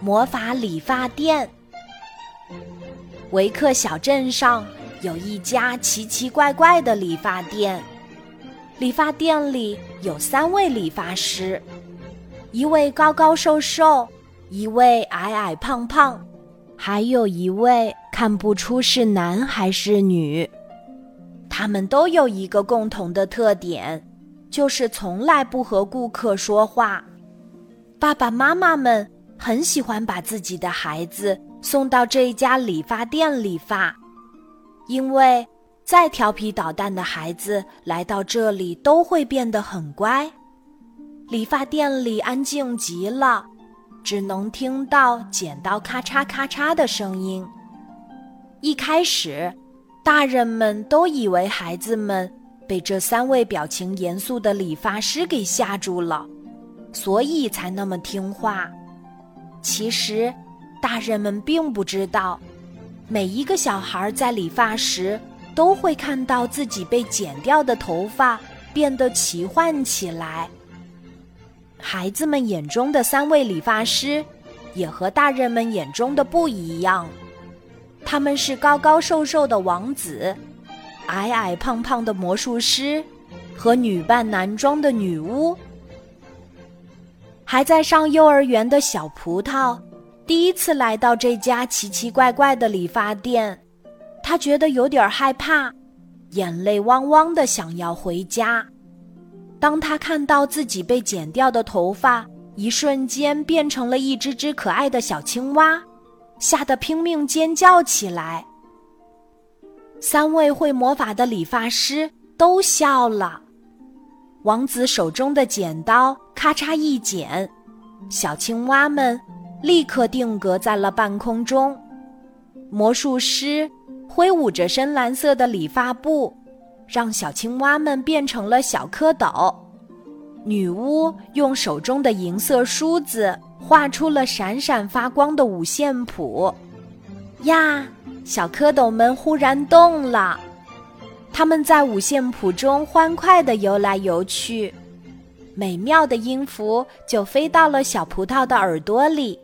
魔法理发店。维克小镇上有一家奇奇怪怪的理发店，理发店里有三位理发师，一位高高瘦瘦，一位矮矮胖胖，还有一位看不出是男还是女。他们都有一个共同的特点，就是从来不和顾客说话。爸爸妈妈们很喜欢把自己的孩子。送到这一家理发店理发，因为再调皮捣蛋的孩子来到这里都会变得很乖。理发店里安静极了，只能听到剪刀咔嚓咔嚓的声音。一开始，大人们都以为孩子们被这三位表情严肃的理发师给吓住了，所以才那么听话。其实。大人们并不知道，每一个小孩在理发时都会看到自己被剪掉的头发变得奇幻起来。孩子们眼中的三位理发师，也和大人们眼中的不一样。他们是高高瘦瘦的王子，矮矮胖胖的魔术师，和女扮男装的女巫。还在上幼儿园的小葡萄。第一次来到这家奇奇怪怪的理发店，他觉得有点害怕，眼泪汪汪的想要回家。当他看到自己被剪掉的头发一瞬间变成了一只只可爱的小青蛙，吓得拼命尖叫起来。三位会魔法的理发师都笑了。王子手中的剪刀咔嚓一剪，小青蛙们。立刻定格在了半空中。魔术师挥舞着深蓝色的理发布，让小青蛙们变成了小蝌蚪。女巫用手中的银色梳子画出了闪闪发光的五线谱。呀，小蝌蚪们忽然动了，它们在五线谱中欢快地游来游去，美妙的音符就飞到了小葡萄的耳朵里。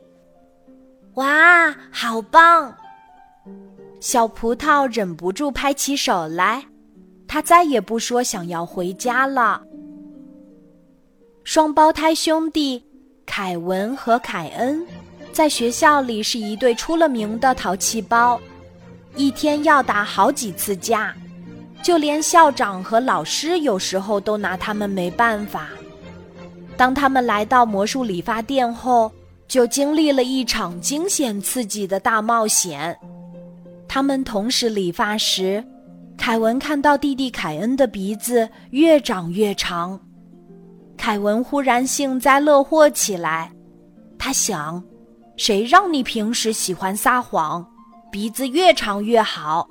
哇，好棒！小葡萄忍不住拍起手来，他再也不说想要回家了。双胞胎兄弟凯文和凯恩在学校里是一对出了名的淘气包，一天要打好几次架，就连校长和老师有时候都拿他们没办法。当他们来到魔术理发店后，就经历了一场惊险刺激的大冒险。他们同时理发时，凯文看到弟弟凯恩的鼻子越长越长。凯文忽然幸灾乐祸起来，他想：谁让你平时喜欢撒谎，鼻子越长越好？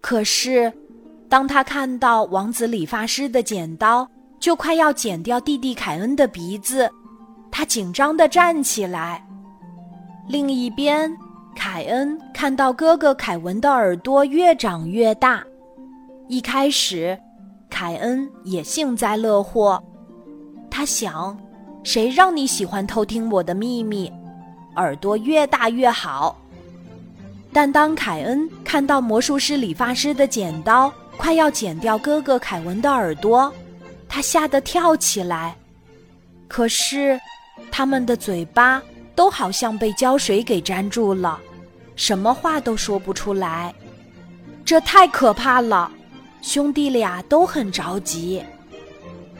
可是，当他看到王子理发师的剪刀就快要剪掉弟弟凯恩的鼻子。他紧张地站起来。另一边，凯恩看到哥哥凯文的耳朵越长越大。一开始，凯恩也幸灾乐祸。他想：谁让你喜欢偷听我的秘密？耳朵越大越好。但当凯恩看到魔术师理发师的剪刀快要剪掉哥哥凯文的耳朵，他吓得跳起来。可是。他们的嘴巴都好像被胶水给粘住了，什么话都说不出来。这太可怕了，兄弟俩都很着急。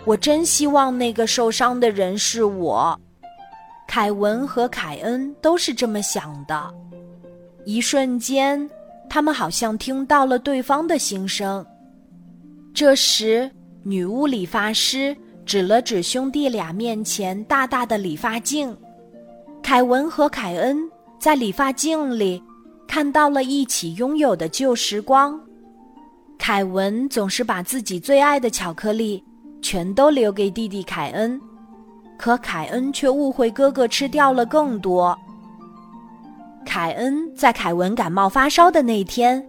我真希望那个受伤的人是我。凯文和凯恩都是这么想的。一瞬间，他们好像听到了对方的心声。这时，女巫理发师。指了指兄弟俩面前大大的理发镜，凯文和凯恩在理发镜里看到了一起拥有的旧时光。凯文总是把自己最爱的巧克力全都留给弟弟凯恩，可凯恩却误会哥哥吃掉了更多。凯恩在凯文感冒发烧的那天，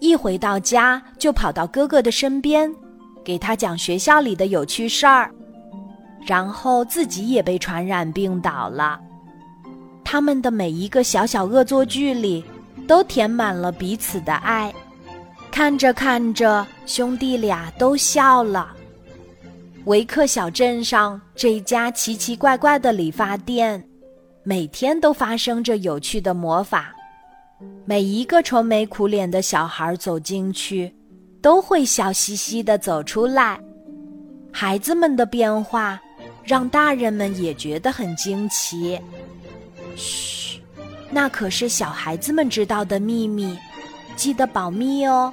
一回到家就跑到哥哥的身边。给他讲学校里的有趣事儿，然后自己也被传染病倒了。他们的每一个小小恶作剧里，都填满了彼此的爱。看着看着，兄弟俩都笑了。维克小镇上这家奇奇怪怪的理发店，每天都发生着有趣的魔法。每一个愁眉苦脸的小孩走进去，都会笑嘻嘻的走出来。孩子们的变化，让大人们也觉得很惊奇。嘘，那可是小孩子们知道的秘密，记得保密哦。